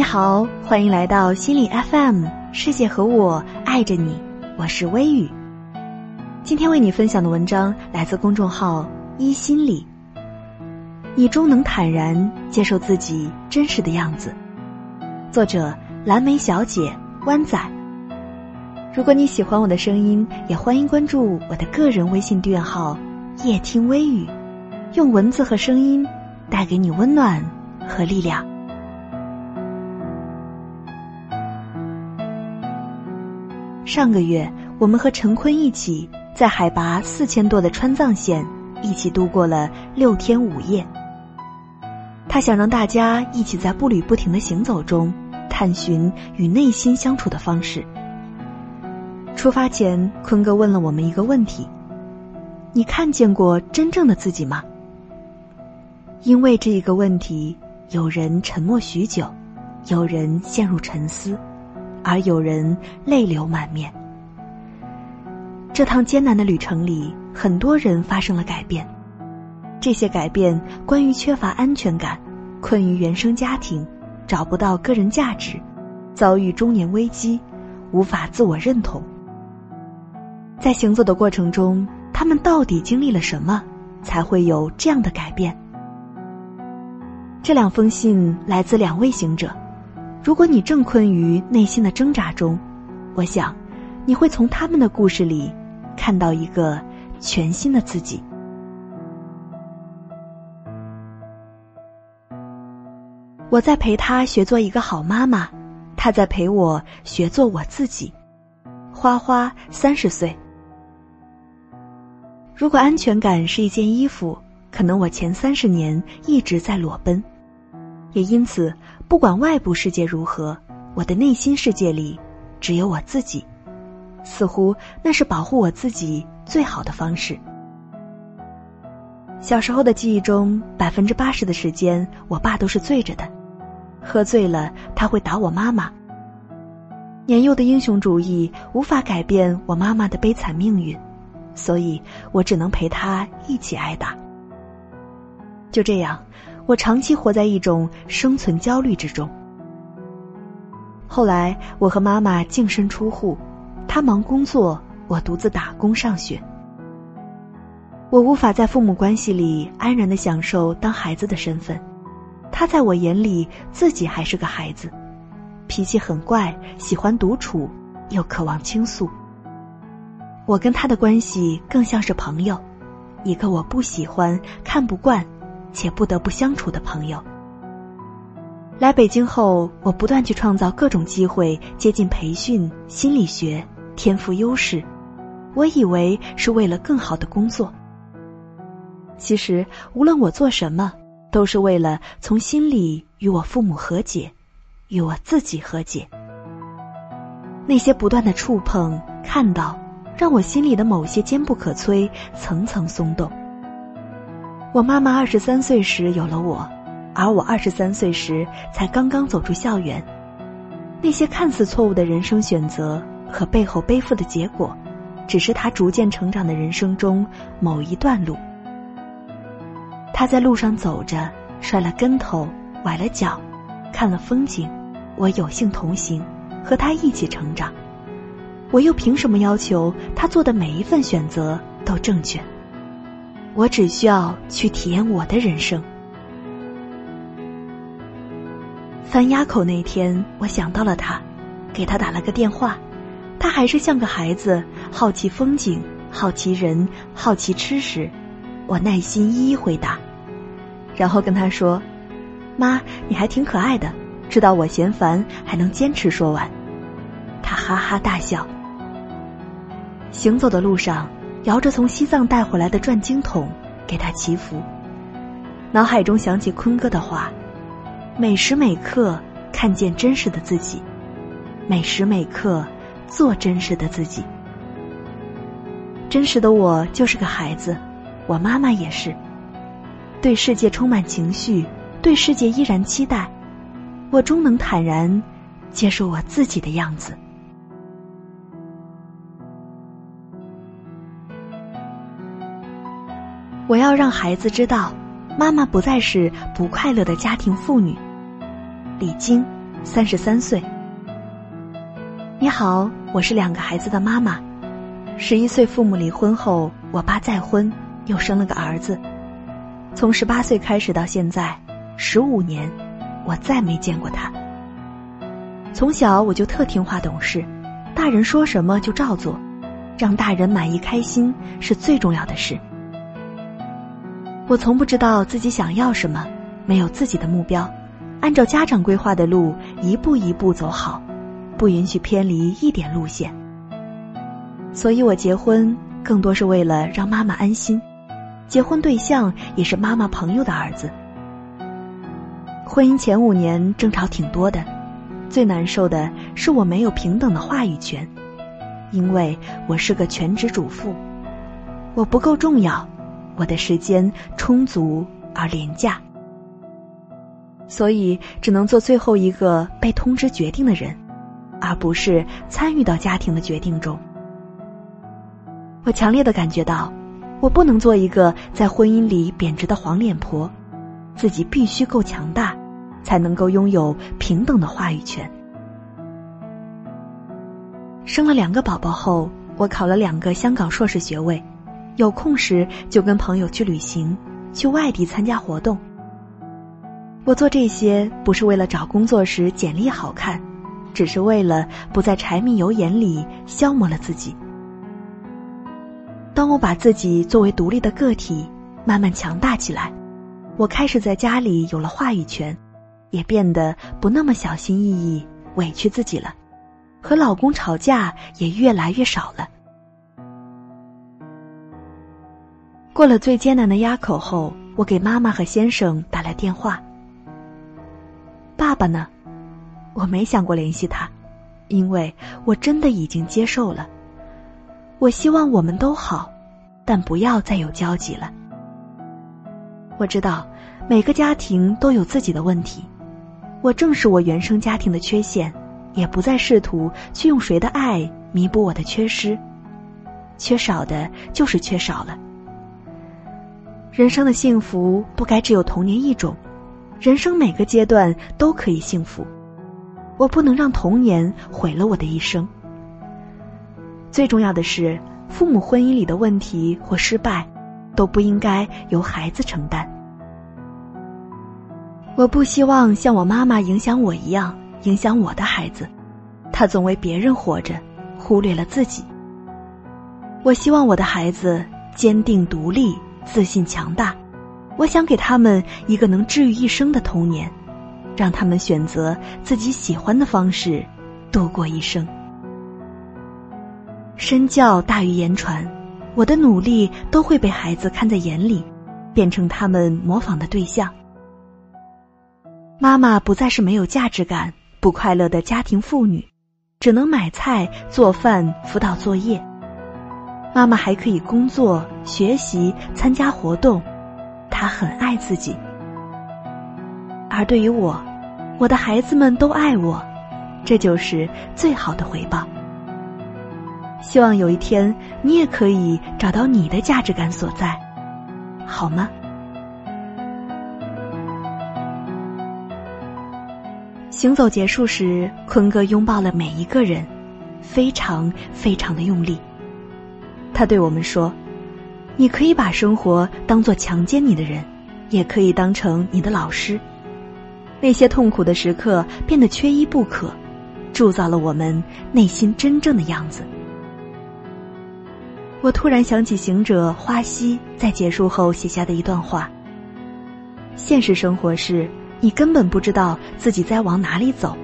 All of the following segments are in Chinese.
你好，欢迎来到心理 FM，世界和我爱着你，我是微雨。今天为你分享的文章来自公众号一心理。你终能坦然接受自己真实的样子。作者蓝莓小姐湾仔。如果你喜欢我的声音，也欢迎关注我的个人微信订阅号夜听微雨，用文字和声音带给你温暖和力量。上个月，我们和陈坤一起在海拔四千多的川藏线一起度过了六天五夜。他想让大家一起在步履不停的行走中，探寻与内心相处的方式。出发前，坤哥问了我们一个问题：“你看见过真正的自己吗？”因为这一个问题，有人沉默许久，有人陷入沉思。而有人泪流满面。这趟艰难的旅程里，很多人发生了改变。这些改变关于缺乏安全感、困于原生家庭、找不到个人价值、遭遇中年危机、无法自我认同。在行走的过程中，他们到底经历了什么，才会有这样的改变？这两封信来自两位行者。如果你正困于内心的挣扎中，我想，你会从他们的故事里看到一个全新的自己。我在陪他学做一个好妈妈，他在陪我学做我自己。花花三十岁。如果安全感是一件衣服，可能我前三十年一直在裸奔。也因此，不管外部世界如何，我的内心世界里只有我自己。似乎那是保护我自己最好的方式。小时候的记忆中，百分之八十的时间，我爸都是醉着的，喝醉了他会打我妈妈。年幼的英雄主义无法改变我妈妈的悲惨命运，所以我只能陪她一起挨打。就这样。我长期活在一种生存焦虑之中。后来，我和妈妈净身出户，她忙工作，我独自打工上学。我无法在父母关系里安然的享受当孩子的身份，他在我眼里自己还是个孩子，脾气很怪，喜欢独处，又渴望倾诉。我跟他的关系更像是朋友，一个我不喜欢、看不惯。且不得不相处的朋友。来北京后，我不断去创造各种机会接近培训、心理学、天赋优势。我以为是为了更好的工作。其实，无论我做什么，都是为了从心里与我父母和解，与我自己和解。那些不断的触碰、看到，让我心里的某些坚不可摧层层松动。我妈妈二十三岁时有了我，而我二十三岁时才刚刚走出校园。那些看似错误的人生选择和背后背负的结果，只是他逐渐成长的人生中某一段路。他在路上走着，摔了跟头，崴了脚，看了风景，我有幸同行，和他一起成长。我又凭什么要求他做的每一份选择都正确？我只需要去体验我的人生。翻垭口那天，我想到了他，给他打了个电话。他还是像个孩子，好奇风景，好奇人，好奇吃食。我耐心一一回答，然后跟他说：“妈，你还挺可爱的，知道我嫌烦还能坚持说完。”他哈哈大笑。行走的路上。摇着从西藏带回来的转经筒，给他祈福。脑海中想起坤哥的话：“每时每刻看见真实的自己，每时每刻做真实的自己。真实的我就是个孩子，我妈妈也是。对世界充满情绪，对世界依然期待。我终能坦然接受我自己的样子。”我要让孩子知道，妈妈不再是不快乐的家庭妇女。李晶，三十三岁。你好，我是两个孩子的妈妈。十一岁父母离婚后，我爸再婚，又生了个儿子。从十八岁开始到现在，十五年，我再没见过他。从小我就特听话懂事，大人说什么就照做，让大人满意开心是最重要的事。我从不知道自己想要什么，没有自己的目标，按照家长规划的路一步一步走好，不允许偏离一点路线。所以我结婚更多是为了让妈妈安心。结婚对象也是妈妈朋友的儿子。婚姻前五年争吵挺多的，最难受的是我没有平等的话语权，因为我是个全职主妇，我不够重要，我的时间充足而廉价，所以只能做最后一个被通知决定的人，而不是参与到家庭的决定中。我强烈的感觉到。我不能做一个在婚姻里贬值的黄脸婆，自己必须够强大，才能够拥有平等的话语权。生了两个宝宝后，我考了两个香港硕士学位，有空时就跟朋友去旅行，去外地参加活动。我做这些不是为了找工作时简历好看，只是为了不在柴米油盐里消磨了自己。当我把自己作为独立的个体慢慢强大起来，我开始在家里有了话语权，也变得不那么小心翼翼、委屈自己了，和老公吵架也越来越少了。过了最艰难的垭口后，我给妈妈和先生打来电话。爸爸呢？我没想过联系他，因为我真的已经接受了。我希望我们都好，但不要再有交集了。我知道每个家庭都有自己的问题，我正视我原生家庭的缺陷，也不再试图去用谁的爱弥补我的缺失。缺少的就是缺少了。人生的幸福不该只有童年一种，人生每个阶段都可以幸福。我不能让童年毁了我的一生。最重要的是，父母婚姻里的问题或失败，都不应该由孩子承担。我不希望像我妈妈影响我一样影响我的孩子，她总为别人活着，忽略了自己。我希望我的孩子坚定独立、自信强大。我想给他们一个能治愈一生的童年，让他们选择自己喜欢的方式度过一生。身教大于言传，我的努力都会被孩子看在眼里，变成他们模仿的对象。妈妈不再是没有价值感、不快乐的家庭妇女，只能买菜、做饭、辅导作业。妈妈还可以工作、学习、参加活动，她很爱自己。而对于我，我的孩子们都爱我，这就是最好的回报。希望有一天你也可以找到你的价值感所在，好吗？行走结束时，坤哥拥抱了每一个人，非常非常的用力。他对我们说：“你可以把生活当做强奸你的人，也可以当成你的老师。那些痛苦的时刻变得缺一不可，铸造了我们内心真正的样子。”我突然想起行者花溪在结束后写下的一段话：“现实生活是，你根本不知道自己在往哪里走，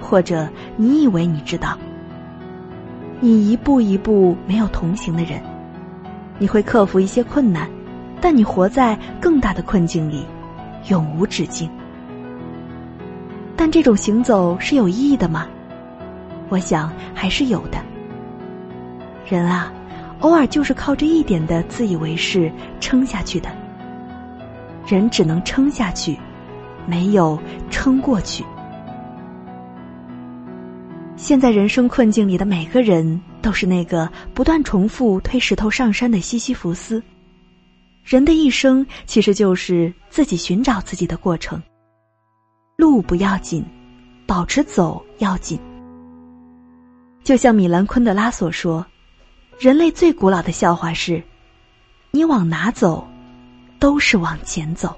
或者你以为你知道。你一步一步没有同行的人，你会克服一些困难，但你活在更大的困境里，永无止境。但这种行走是有意义的吗？我想还是有的。人啊。”偶尔就是靠这一点的自以为是撑下去的，人只能撑下去，没有撑过去。现在人生困境里的每个人，都是那个不断重复推石头上山的西西弗斯。人的一生其实就是自己寻找自己的过程。路不要紧，保持走要紧。就像米兰昆德拉所说，人类最古老的笑话是：你往哪走，都是往前走。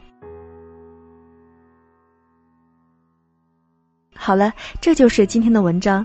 好了，这就是今天的文章。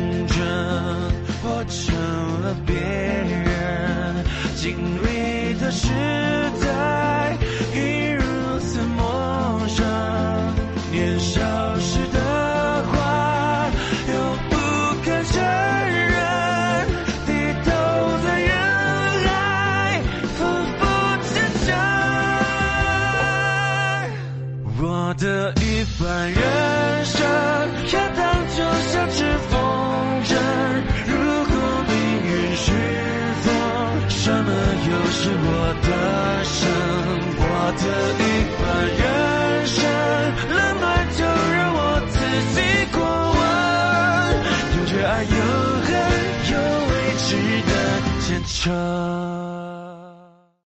经历的时代，已如此陌生。年少时的话，又不敢承认，低头在人海，奋不见承。我的一半人有